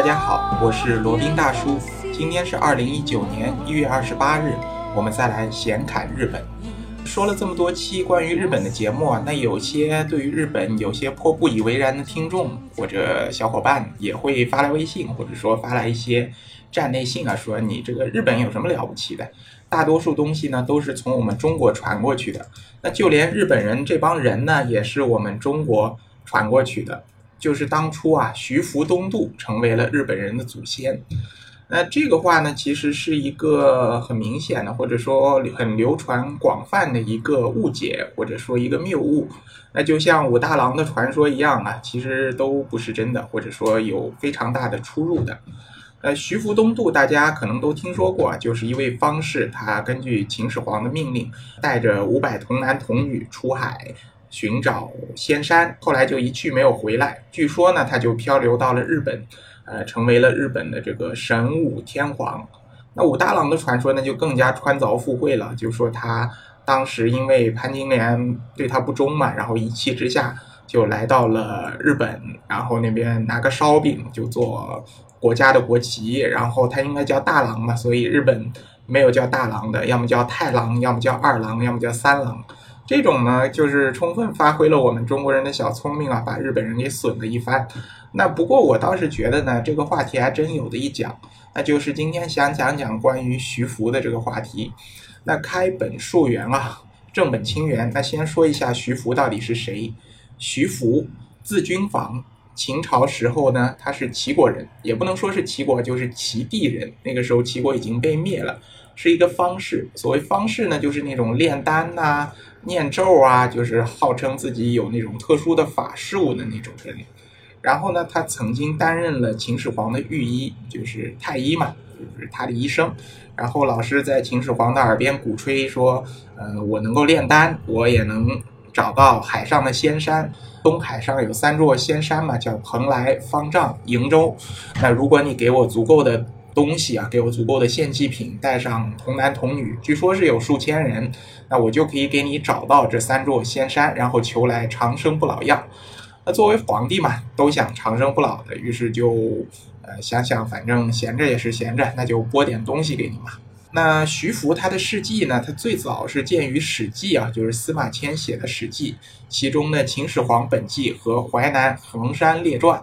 大家好，我是罗宾大叔。今天是二零一九年一月二十八日，我们再来闲侃日本。说了这么多期关于日本的节目啊，那有些对于日本有些颇不以为然的听众或者小伙伴也会发来微信，或者说发来一些站内信啊，说你这个日本有什么了不起的？大多数东西呢都是从我们中国传过去的，那就连日本人这帮人呢，也是我们中国传过去的。就是当初啊，徐福东渡成为了日本人的祖先。那这个话呢，其实是一个很明显的，或者说很流传广泛的一个误解，或者说一个谬误。那就像武大郎的传说一样啊，其实都不是真的，或者说有非常大的出入的。呃，徐福东渡大家可能都听说过，就是一位方士，他根据秦始皇的命令，带着五百童男童女出海。寻找仙山，后来就一去没有回来。据说呢，他就漂流到了日本，呃，成为了日本的这个神武天皇。那武大郎的传说呢，就更加穿凿附会了，就说他当时因为潘金莲对他不忠嘛，然后一气之下就来到了日本，然后那边拿个烧饼就做国家的国旗，然后他应该叫大郎嘛，所以日本没有叫大郎的，要么叫太郎，要么叫二郎，要么叫三郎。这种呢，就是充分发挥了我们中国人的小聪明啊，把日本人给损了一番。那不过我倒是觉得呢，这个话题还真有的一讲，那就是今天想讲讲关于徐福的这个话题。那开本溯源啊，正本清源。那先说一下徐福到底是谁？徐福字君房，秦朝时候呢，他是齐国人，也不能说是齐国，就是齐地人。那个时候齐国已经被灭了，是一个方士。所谓方士呢，就是那种炼丹呐。念咒啊，就是号称自己有那种特殊的法术的那种人。然后呢，他曾经担任了秦始皇的御医，就是太医嘛，就是他的医生。然后老师在秦始皇的耳边鼓吹说：“呃，我能够炼丹，我也能找到海上的仙山。东海上有三座仙山嘛，叫蓬莱、方丈、瀛洲。那如果你给我足够的……”东西啊，给我足够的献祭品，带上童男童女，据说是有数千人，那我就可以给你找到这三座仙山，然后求来长生不老药。那作为皇帝嘛，都想长生不老的，于是就呃想想，反正闲着也是闲着，那就拨点东西给你嘛。那徐福他的事迹呢，他最早是见于《史记》啊，就是司马迁写的《史记》，其中的《秦始皇本纪》和《淮南衡山列传》。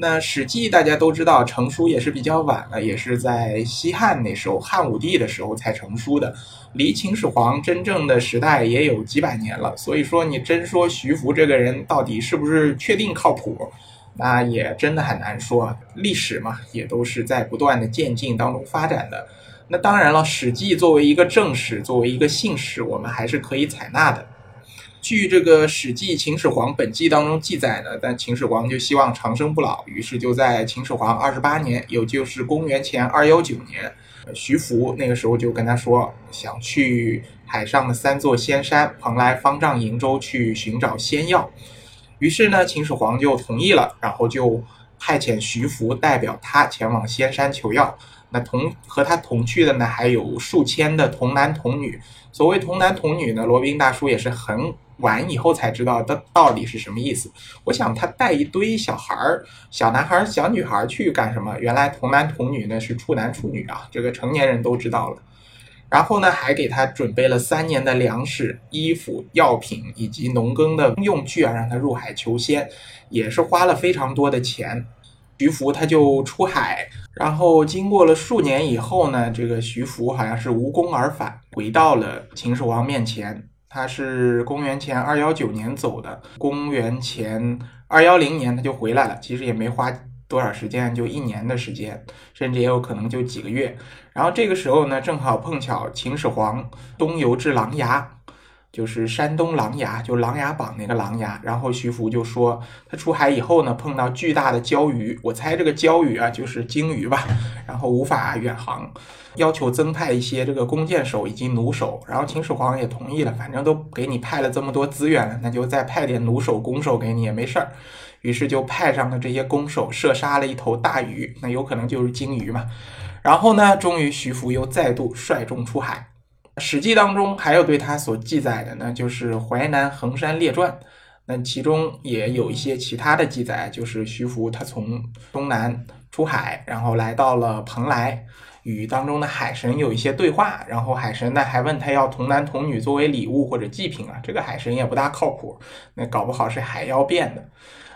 那《史记》大家都知道，成书也是比较晚了，也是在西汉那时候，汉武帝的时候才成书的，离秦始皇真正的时代也有几百年了。所以说，你真说徐福这个人到底是不是确定靠谱，那也真的很难说。历史嘛，也都是在不断的渐进当中发展的。那当然了，《史记》作为一个正史，作为一个信史，我们还是可以采纳的。据这个《史记·秦始皇本纪》当中记载呢，但秦始皇就希望长生不老，于是就在秦始皇二十八年，也就是公元前二幺九年，徐福那个时候就跟他说，想去海上的三座仙山蓬莱、方丈、瀛洲去寻找仙药。于是呢，秦始皇就同意了，然后就派遣徐福代表他前往仙山求药。那同和他同去的呢，还有数千的童男童女。所谓童男童女呢，罗宾大叔也是很。完以后才知道的到底是什么意思。我想他带一堆小孩儿、小男孩儿、小女孩儿去干什么？原来童男童女呢是处男处女啊，这个成年人都知道了。然后呢，还给他准备了三年的粮食、衣服、药品以及农耕的用具啊，让他入海求仙，也是花了非常多的钱。徐福他就出海，然后经过了数年以后呢，这个徐福好像是无功而返，回到了秦始皇面前。他是公元前二幺九年走的，公元前二幺零年他就回来了，其实也没花多少时间，就一年的时间，甚至也有可能就几个月。然后这个时候呢，正好碰巧秦始皇东游至琅琊。就是山东琅琊，就《琅琊榜》那个琅琊。然后徐福就说，他出海以后呢，碰到巨大的礁鱼，我猜这个礁鱼啊，就是鲸鱼吧。然后无法远航，要求增派一些这个弓箭手以及弩手。然后秦始皇也同意了，反正都给你派了这么多资源了，那就再派点弩手、弓手给你也没事儿。于是就派上了这些弓手，射杀了一头大鱼，那有可能就是鲸鱼嘛。然后呢，终于徐福又再度率众出海。《史记》当中还有对他所记载的呢，就是《淮南衡山列传》，那其中也有一些其他的记载，就是徐福他从东南出海，然后来到了蓬莱，与当中的海神有一些对话，然后海神呢还问他要童男童女作为礼物或者祭品啊，这个海神也不大靠谱，那搞不好是海妖变的。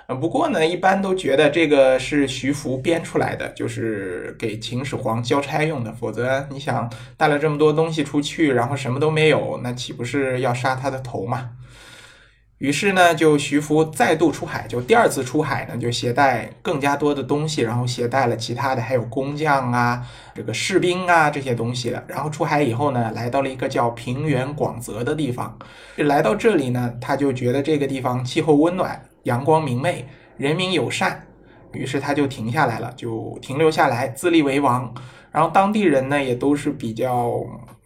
呃，不过呢，一般都觉得这个是徐福编出来的，就是给秦始皇交差用的。否则，你想带了这么多东西出去，然后什么都没有，那岂不是要杀他的头吗？于是呢，就徐福再度出海，就第二次出海呢，就携带更加多的东西，然后携带了其他的，还有工匠啊，这个士兵啊这些东西的。然后出海以后呢，来到了一个叫平原广泽的地方。来到这里呢，他就觉得这个地方气候温暖。阳光明媚，人民友善，于是他就停下来了，就停留下来，自立为王。然后当地人呢，也都是比较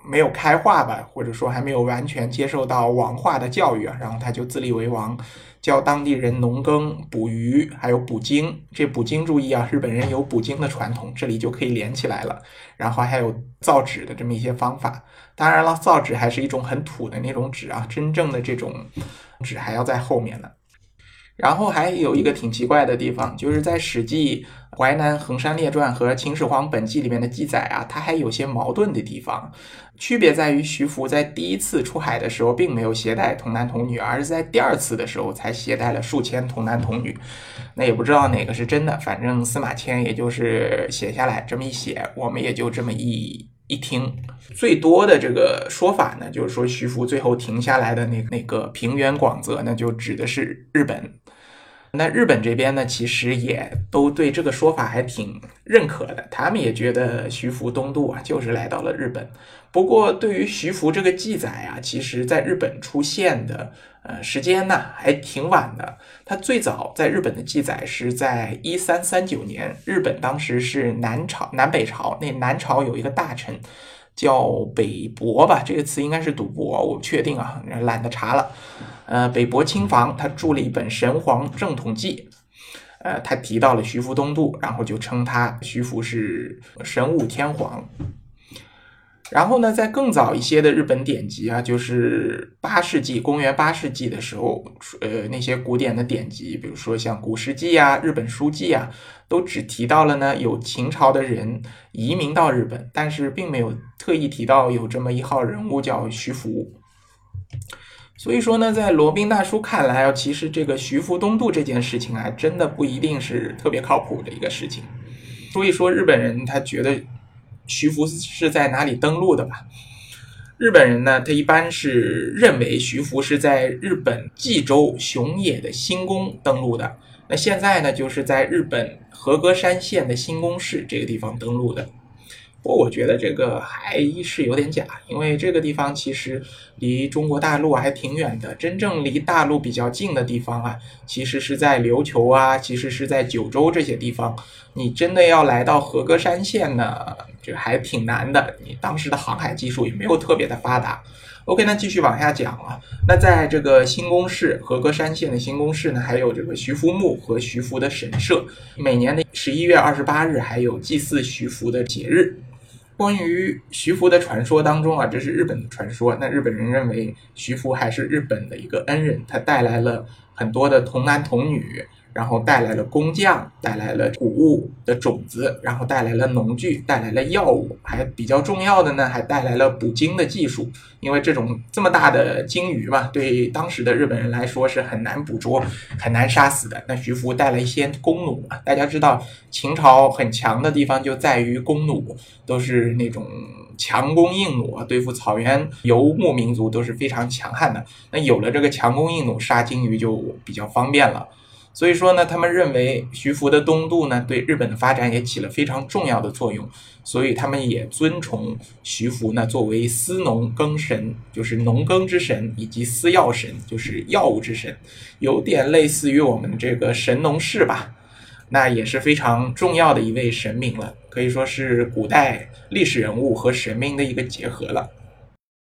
没有开化吧，或者说还没有完全接受到王化的教育啊。然后他就自立为王，教当地人农耕、捕鱼，还有捕鲸。这捕鲸注意啊，日本人有捕鲸的传统，这里就可以连起来了。然后还有造纸的这么一些方法。当然了，造纸还是一种很土的那种纸啊，真正的这种纸还要在后面呢。然后还有一个挺奇怪的地方，就是在《史记·淮南衡山列传》和《秦始皇本纪》里面的记载啊，它还有些矛盾的地方。区别在于，徐福在第一次出海的时候并没有携带童男童女，而是在第二次的时候才携带了数千童男童女。那也不知道哪个是真的，反正司马迁也就是写下来这么一写，我们也就这么一一听。最多的这个说法呢，就是说徐福最后停下来的那那个平原广泽呢，就指的是日本。那日本这边呢，其实也都对这个说法还挺认可的，他们也觉得徐福东渡啊，就是来到了日本。不过，对于徐福这个记载啊，其实在日本出现的呃时间呢，还挺晚的。它最早在日本的记载是在一三三九年，日本当时是南朝南北朝，那南朝有一个大臣。叫北伯吧，这个词应该是赌博，我不确定啊，懒得查了。呃，北伯亲房，他著了一本《神皇正统记》，呃，他提到了徐福东渡，然后就称他徐福是神武天皇。然后呢，在更早一些的日本典籍啊，就是八世纪，公元八世纪的时候，呃，那些古典的典籍，比如说像《古世纪》啊、《日本书记》啊，都只提到了呢有秦朝的人移民到日本，但是并没有特意提到有这么一号人物叫徐福。所以说呢，在罗宾大叔看来啊，其实这个徐福东渡这件事情啊，真的不一定是特别靠谱的一个事情。所以说，日本人他觉得。徐福是在哪里登陆的吧？日本人呢，他一般是认为徐福是在日本济州熊野的新宫登陆的。那现在呢，就是在日本和歌山县的新宫市这个地方登陆的。不过我觉得这个还是有点假，因为这个地方其实离中国大陆还挺远的。真正离大陆比较近的地方啊，其实是在琉球啊，其实是在九州这些地方。你真的要来到和歌山县呢，这还挺难的。你当时的航海技术也没有特别的发达。OK，那继续往下讲啊。那在这个新宫市和歌山县的新宫市呢，还有这个徐福墓和徐福的神社。每年的十一月二十八日，还有祭祀徐福的节日。关于徐福的传说当中啊，这是日本的传说。那日本人认为徐福还是日本的一个恩人，他带来了很多的童男童女。然后带来了工匠，带来了谷物的种子，然后带来了农具，带来了药物，还比较重要的呢，还带来了捕鲸的技术。因为这种这么大的鲸鱼嘛，对当时的日本人来说是很难捕捉、很难杀死的。那徐福带了一些弓弩，大家知道秦朝很强的地方就在于弓弩，都是那种强弓硬弩，对付草原游牧民族都是非常强悍的。那有了这个强弓硬弩，杀鲸鱼就比较方便了。所以说呢，他们认为徐福的东渡呢，对日本的发展也起了非常重要的作用，所以他们也尊崇徐福呢，作为司农耕神，就是农耕之神，以及司药神，就是药物之神，有点类似于我们这个神农氏吧，那也是非常重要的一位神明了，可以说是古代历史人物和神明的一个结合了。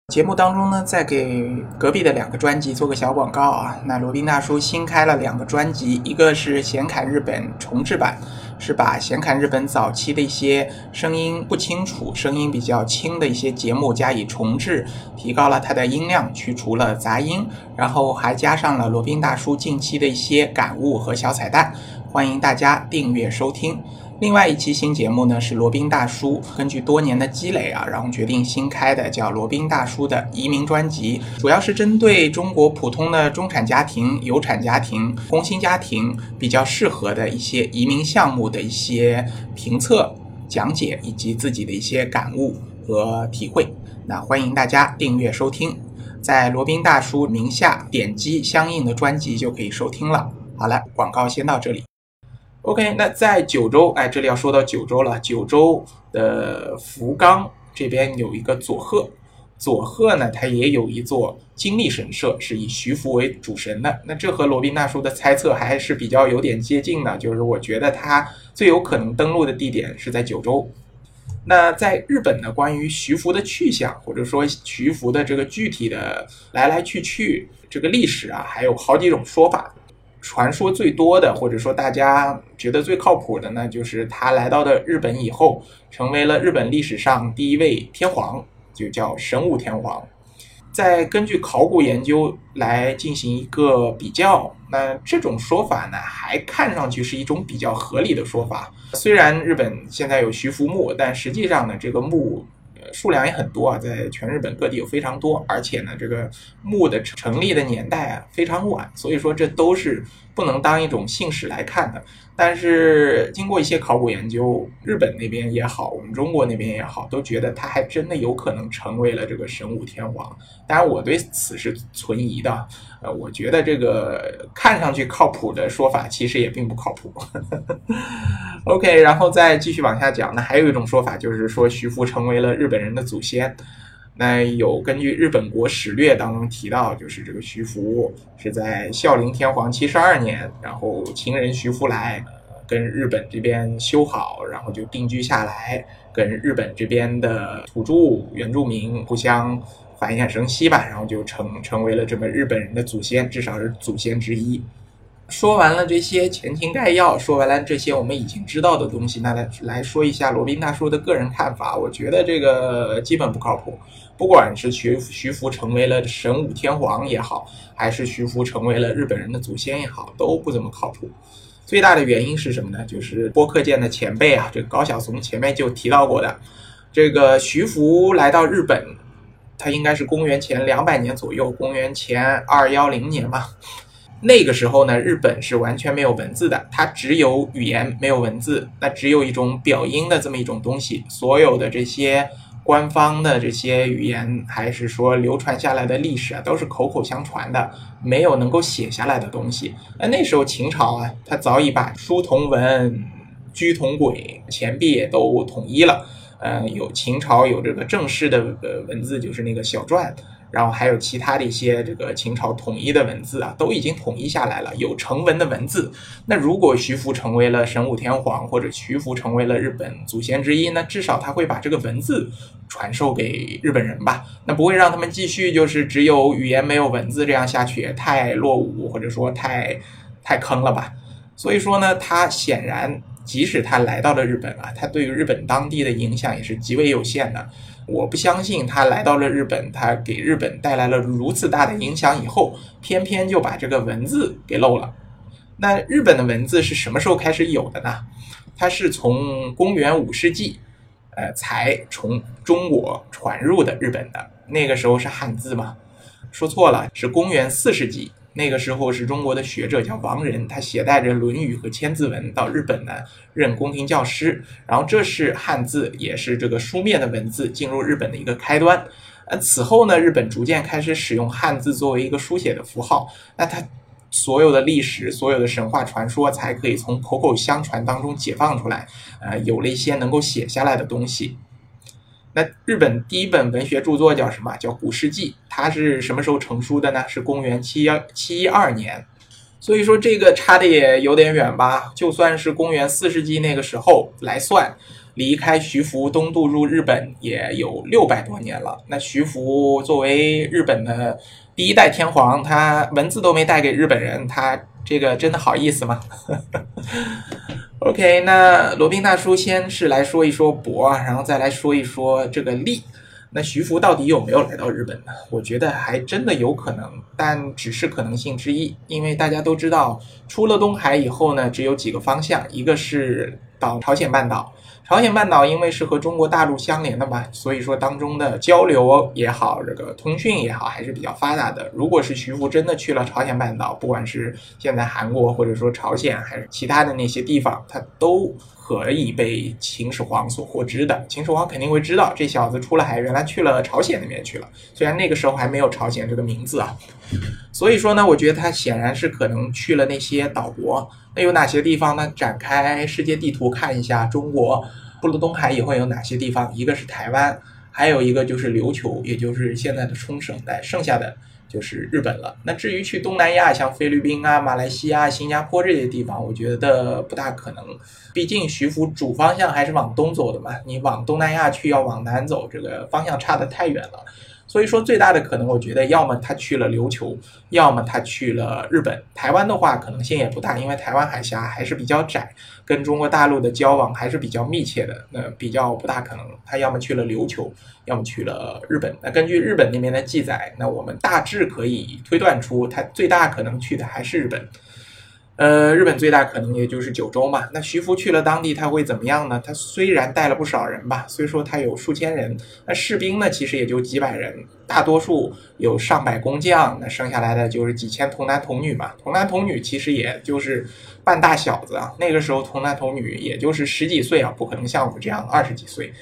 节目当中呢，再给隔壁的两个专辑做个小广告啊。那罗宾大叔新开了两个专辑，一个是《显侃日本》重制版，是把《显侃日本》早期的一些声音不清楚、声音比较轻的一些节目加以重制，提高了它的音量，去除了杂音，然后还加上了罗宾大叔近期的一些感悟和小彩蛋，欢迎大家订阅收听。另外一期新节目呢是罗宾大叔根据多年的积累啊，然后决定新开的叫罗宾大叔的移民专辑，主要是针对中国普通的中产家庭、有产家庭、工薪家庭比较适合的一些移民项目的一些评测、讲解以及自己的一些感悟和体会。那欢迎大家订阅收听，在罗宾大叔名下点击相应的专辑就可以收听了。好了，广告先到这里。OK，那在九州，哎，这里要说到九州了。九州的福冈这边有一个佐贺，佐贺呢，它也有一座金立神社，是以徐福为主神的。那这和罗宾大叔的猜测还是比较有点接近的，就是我觉得他最有可能登陆的地点是在九州。那在日本呢，关于徐福的去向，或者说徐福的这个具体的来来去去，这个历史啊，还有好几种说法。传说最多的，或者说大家觉得最靠谱的呢，就是他来到的日本以后，成为了日本历史上第一位天皇，就叫神武天皇。再根据考古研究来进行一个比较，那这种说法呢，还看上去是一种比较合理的说法。虽然日本现在有徐福墓，但实际上呢，这个墓。数量也很多啊，在全日本各地有非常多，而且呢，这个墓的成立的年代啊非常晚，所以说这都是不能当一种姓氏来看的。但是经过一些考古研究，日本那边也好，我们中国那边也好，都觉得他还真的有可能成为了这个神武天皇。当然，我对此是存疑的。呃，我觉得这个看上去靠谱的说法，其实也并不靠谱。OK，然后再继续往下讲，那还有一种说法，就是说徐福成为了日本人的祖先。那有根据《日本国史略》当中提到，就是这个徐福是在孝陵天皇七十二年，然后情人徐福来，跟日本这边修好，然后就定居下来，跟日本这边的土著原住民互相繁衍生息吧，然后就成成为了这么日本人的祖先，至少是祖先之一。说完了这些前情概要，说完了这些我们已经知道的东西，那来来说一下罗宾大叔的个人看法。我觉得这个基本不靠谱。不管是徐徐福成为了神武天皇也好，还是徐福成为了日本人的祖先也好，都不怎么靠谱。最大的原因是什么呢？就是播客界的前辈啊，这个高晓松前面就提到过的，这个徐福来到日本，他应该是公元前两百年左右，公元前二幺零年吧。那个时候呢，日本是完全没有文字的，它只有语言，没有文字，那只有一种表音的这么一种东西，所有的这些。官方的这些语言，还是说流传下来的历史啊，都是口口相传的，没有能够写下来的东西。那那时候秦朝啊，他早已把书同文、居同轨、钱币也都统一了。呃，有秦朝有这个正式的呃文字，就是那个小篆。然后还有其他的一些这个秦朝统一的文字啊，都已经统一下来了，有成文的文字。那如果徐福成为了神武天皇，或者徐福成为了日本祖先之一，那至少他会把这个文字传授给日本人吧？那不会让他们继续就是只有语言没有文字这样下去，太落伍或者说太太坑了吧？所以说呢，他显然即使他来到了日本啊，他对于日本当地的影响也是极为有限的。我不相信他来到了日本，他给日本带来了如此大的影响以后，偏偏就把这个文字给漏了。那日本的文字是什么时候开始有的呢？它是从公元五世纪，呃，才从中国传入的日本的。那个时候是汉字吗？说错了，是公元四世纪。那个时候是中国的学者叫王仁，他携带着《论语》和《千字文》到日本呢任宫廷教师，然后这是汉字，也是这个书面的文字进入日本的一个开端。呃，此后呢，日本逐渐开始使用汉字作为一个书写的符号，那它所有的历史、所有的神话传说才可以从口口相传当中解放出来，呃，有了一些能够写下来的东西。那日本第一本文学著作叫什么？叫《古事记》，它是什么时候成书的呢？是公元七幺七一二年，所以说这个差的也有点远吧。就算是公元四世纪那个时候来算，离开徐福东渡入日本也有六百多年了。那徐福作为日本的第一代天皇，他文字都没带给日本人，他这个真的好意思吗 ？OK，那罗宾大叔先是来说一说博，然后再来说一说这个利。那徐福到底有没有来到日本呢？我觉得还真的有可能，但只是可能性之一。因为大家都知道，出了东海以后呢，只有几个方向，一个是到朝鲜半岛。朝鲜半岛因为是和中国大陆相连的嘛，所以说当中的交流也好，这个通讯也好，还是比较发达的。如果是徐福真的去了朝鲜半岛，不管是现在韩国或者说朝鲜，还是其他的那些地方，他都可以被秦始皇所获知的。秦始皇肯定会知道这小子出了海，原来去了朝鲜那边去了。虽然那个时候还没有朝鲜这个名字啊，所以说呢，我觉得他显然是可能去了那些岛国。那有哪些地方呢？展开世界地图看一下，中国。不了东海以后有哪些地方？一个是台湾，还有一个就是琉球，也就是现在的冲绳带，剩下的就是日本了。那至于去东南亚，像菲律宾啊、马来西亚、新加坡这些地方，我觉得不大可能。毕竟徐福主方向还是往东走的嘛，你往东南亚去要往南走，这个方向差得太远了。所以说，最大的可能，我觉得要么他去了琉球，要么他去了日本。台湾的话，可能性也不大，因为台湾海峡还是比较窄，跟中国大陆的交往还是比较密切的，那比较不大可能。他要么去了琉球，要么去了日本。那根据日本那边的记载，那我们大致可以推断出，他最大可能去的还是日本。呃，日本最大可能也就是九州嘛。那徐福去了当地，他会怎么样呢？他虽然带了不少人吧，虽说他有数千人，那士兵呢，其实也就几百人，大多数有上百工匠，那剩下来的就是几千童男童女嘛。童男童女其实也就是半大小子啊。那个时候童男童女也就是十几岁啊，不可能像我们这样二十几岁，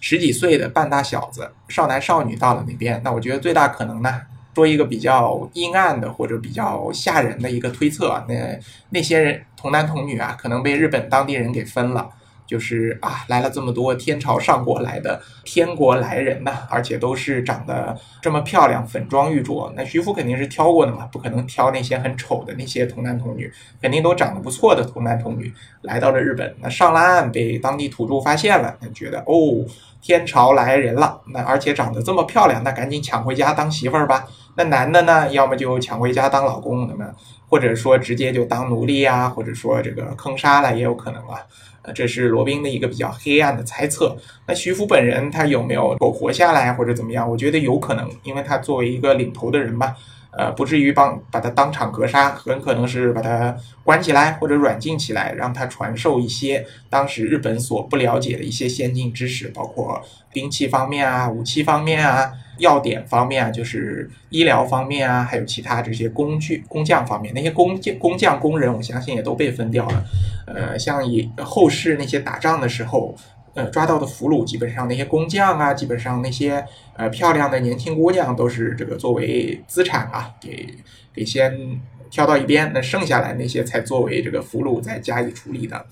十几岁的半大小子，少男少女到了那边，那我觉得最大可能呢。说一个比较阴暗的或者比较吓人的一个推测，那那些人童男童女啊，可能被日本当地人给分了。就是啊，来了这么多天朝上国来的天国来人呐，而且都是长得这么漂亮，粉妆玉琢。那徐福肯定是挑过的嘛，不可能挑那些很丑的那些童男童女，肯定都长得不错的童男童女来到了日本。那上了岸被当地土著发现了，那觉得哦，天朝来人了，那而且长得这么漂亮，那赶紧抢回家当媳妇儿吧。那男的呢，要么就抢回家当老公，那么或者说直接就当奴隶啊，或者说这个坑杀了也有可能啊。这是罗宾的一个比较黑暗的猜测。那徐福本人他有没有苟活下来或者怎么样？我觉得有可能，因为他作为一个领头的人吧，呃，不至于帮把他当场格杀，很可能是把他关起来或者软禁起来，让他传授一些当时日本所不了解的一些先进知识，包括兵器方面啊、武器方面啊。要点方面啊，就是医疗方面啊，还有其他这些工具工匠方面，那些工匠工匠工人，我相信也都被分掉了。呃，像以后世那些打仗的时候，呃，抓到的俘虏，基本上那些工匠啊，基本上那些呃漂亮的年轻姑娘，都是这个作为资产啊，给给先挑到一边，那剩下来那些才作为这个俘虏再加以处理的。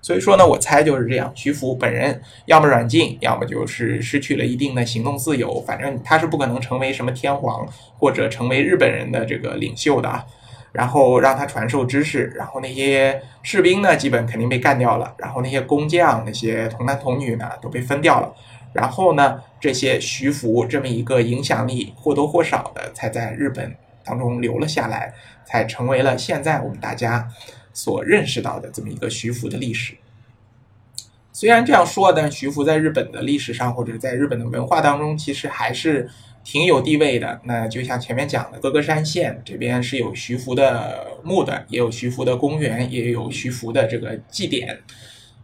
所以说呢，我猜就是这样。徐福本人要么软禁，要么就是失去了一定的行动自由。反正他是不可能成为什么天皇或者成为日本人的这个领袖的。然后让他传授知识，然后那些士兵呢，基本肯定被干掉了。然后那些工匠、那些童男童女呢，都被分掉了。然后呢，这些徐福这么一个影响力或多或少的，才在日本当中留了下来，才成为了现在我们大家。所认识到的这么一个徐福的历史，虽然这样说，但徐福在日本的历史上或者在日本的文化当中，其实还是挺有地位的。那就像前面讲的，歌歌山县这边是有徐福的墓的，也有徐福的公园，也有徐福的这个祭典。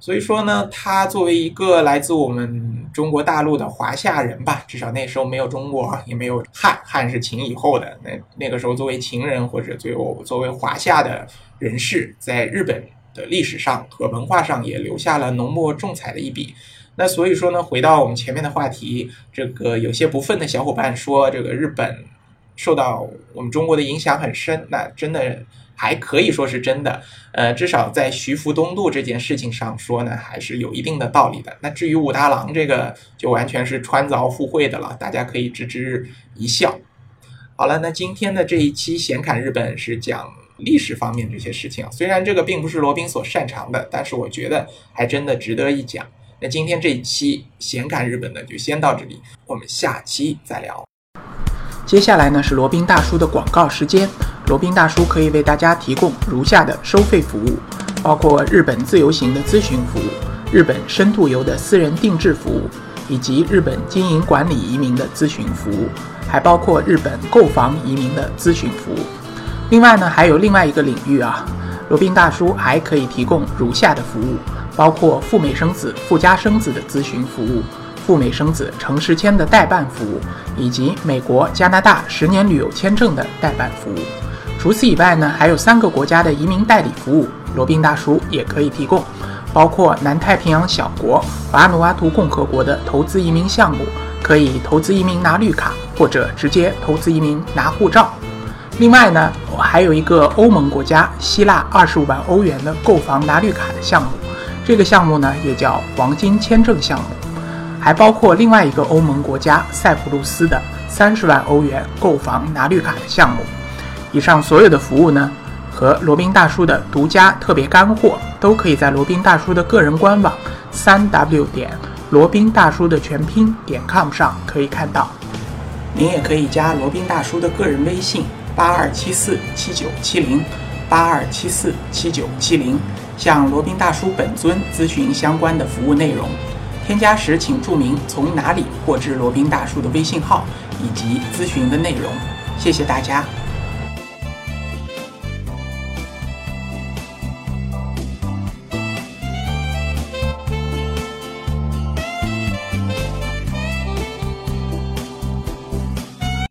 所以说呢，他作为一个来自我们中国大陆的华夏人吧，至少那时候没有中国，也没有汉，汉是秦以后的。那那个时候作为秦人或者最后作为华夏的人士，在日本的历史上和文化上也留下了浓墨重彩的一笔。那所以说呢，回到我们前面的话题，这个有些不忿的小伙伴说，这个日本受到我们中国的影响很深，那真的。还可以说是真的，呃，至少在徐福东渡这件事情上说呢，还是有一定的道理的。那至于武大郎这个，就完全是穿凿附会的了，大家可以置之一笑。好了，那今天的这一期闲侃日本是讲历史方面这些事情，虽然这个并不是罗宾所擅长的，但是我觉得还真的值得一讲。那今天这一期闲侃日本呢，就先到这里，我们下期再聊。接下来呢是罗宾大叔的广告时间。罗宾大叔可以为大家提供如下的收费服务，包括日本自由行的咨询服务、日本深度游的私人定制服务，以及日本经营管理移民的咨询服务，还包括日本购房移民的咨询服务。另外呢，还有另外一个领域啊，罗宾大叔还可以提供如下的服务，包括赴美生子、赴加生子的咨询服务，赴美生子城市签的代办服务，以及美国、加拿大十年旅游签证的代办服务。除此以外呢，还有三个国家的移民代理服务，罗宾大叔也可以提供，包括南太平洋小国瓦努阿图共和国的投资移民项目，可以投资移民拿绿卡，或者直接投资移民拿护照。另外呢，还有一个欧盟国家希腊二十五万欧元的购房拿绿卡的项目，这个项目呢也叫黄金签证项目，还包括另外一个欧盟国家塞浦路斯的三十万欧元购房拿绿卡的项目。以上所有的服务呢，和罗宾大叔的独家特别干货，都可以在罗宾大叔的个人官网三 w 点罗宾大叔的全拼点 com 上可以看到。您也可以加罗宾大叔的个人微信。八二七四七九七零，八二七四七九七零，向罗宾大叔本尊咨询相关的服务内容。添加时请注明从哪里获知罗宾大叔的微信号以及咨询的内容。谢谢大家。